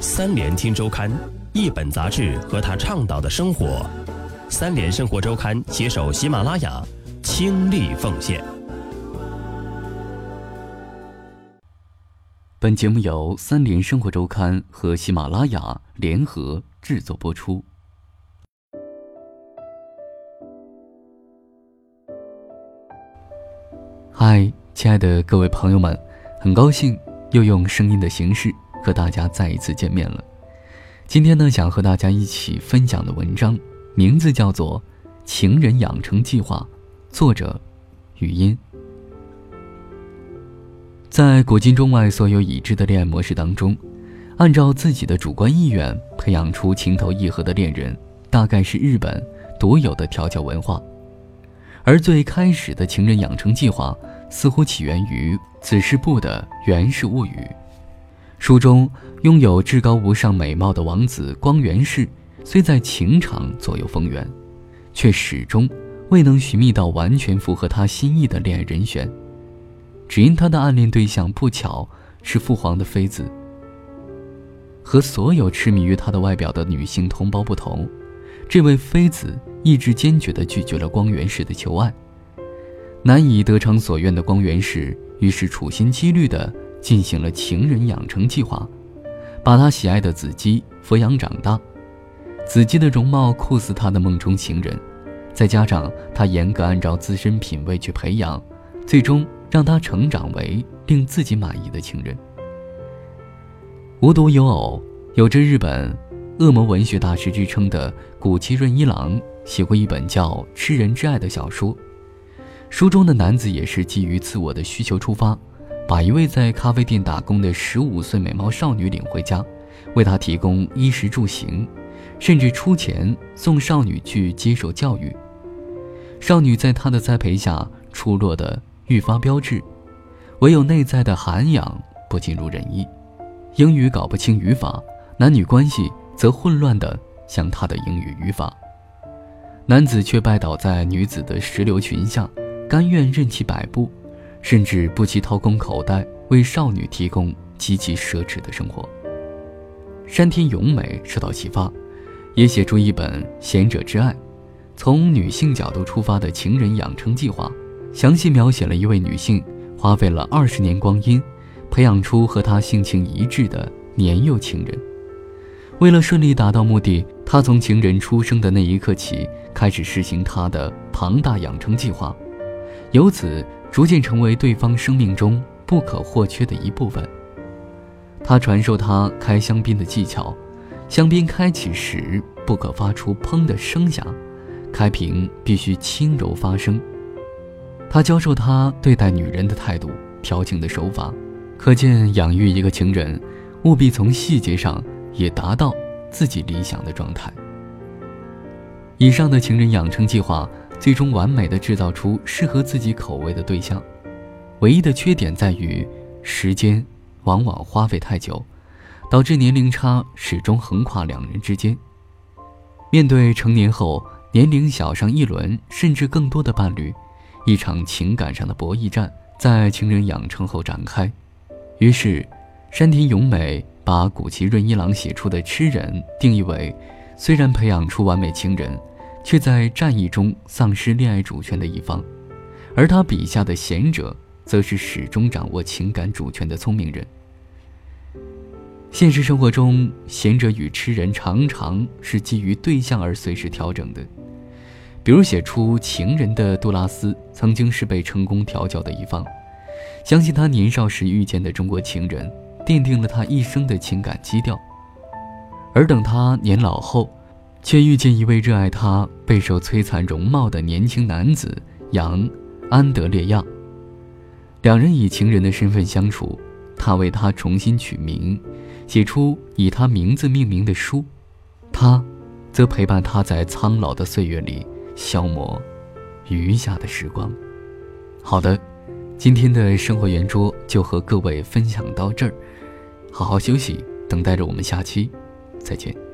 三联听周刊，一本杂志和他倡导的生活。三联生活周刊携手喜马拉雅，倾力奉献。本节目由三联生活周刊和喜马拉雅联合制作播出。嗨，亲爱的各位朋友们，很高兴又用声音的形式和大家再一次见面了。今天呢，想和大家一起分享的文章名字叫做《情人养成计划》，作者语音。在古今中外所有已知的恋爱模式当中，按照自己的主观意愿培养出情投意合的恋人，大概是日本独有的调教文化。而最开始的情人养成计划，似乎起源于子时部的《源氏物语》。书中拥有至高无上美貌的王子光源氏，虽在情场左右逢源，却始终未能寻觅到完全符合他心意的恋爱人选。只因他的暗恋对象不巧是父皇的妃子。和所有痴迷于他的外表的女性同胞不同，这位妃子意志坚决地拒绝了光源氏的求爱。难以得偿所愿的光源氏，于是处心积虑地进行了情人养成计划，把他喜爱的子姬抚养长大。子姬的容貌酷似他的梦中情人，再加上他严格按照自身品味去培养，最终。让他成长为令自己满意的情人。无独有偶，有着日本恶魔文学大师之称的谷崎润一郎写过一本叫《吃人之爱》的小说。书中的男子也是基于自我的需求出发，把一位在咖啡店打工的十五岁美貌少女领回家，为她提供衣食住行，甚至出钱送少女去接受教育。少女在他的栽培下出落的。愈发标致，唯有内在的涵养不尽如人意。英语搞不清语法，男女关系则混乱的像他的英语语法。男子却拜倒在女子的石榴裙下，甘愿任其摆布，甚至不惜掏空口袋为少女提供极其奢侈的生活。山田咏美受到启发，也写出一本《贤者之爱》，从女性角度出发的情人养成计划。详细描写了一位女性花费了二十年光阴，培养出和她性情一致的年幼情人。为了顺利达到目的，她从情人出生的那一刻起开始实行她的庞大养成计划，由此逐渐成为对方生命中不可或缺的一部分。他传授她开香槟的技巧，香槟开启时不可发出“砰”的声响，开瓶必须轻柔发声。他教授他对待女人的态度、调情的手法，可见养育一个情人，务必从细节上也达到自己理想的状态。以上的情人养成计划，最终完美的制造出适合自己口味的对象，唯一的缺点在于时间往往花费太久，导致年龄差始终横跨两人之间。面对成年后年龄小上一轮甚至更多的伴侣。一场情感上的博弈战在情人养成后展开，于是，山田咏美把古崎润一郎写出的痴人定义为，虽然培养出完美情人，却在战役中丧失恋爱主权的一方，而他笔下的贤者，则是始终掌握情感主权的聪明人。现实生活中，贤者与痴人常常是基于对象而随时调整的。比如写出情人的杜拉斯曾经是被成功调教的一方，相信他年少时遇见的中国情人，奠定了他一生的情感基调。而等他年老后，却遇见一位热爱他、备受摧残容貌的年轻男子杨安德烈亚。两人以情人的身份相处，他为他重新取名，写出以他名字命名的书，他，则陪伴他在苍老的岁月里。消磨余下的时光。好的，今天的生活圆桌就和各位分享到这儿，好好休息，等待着我们下期再见。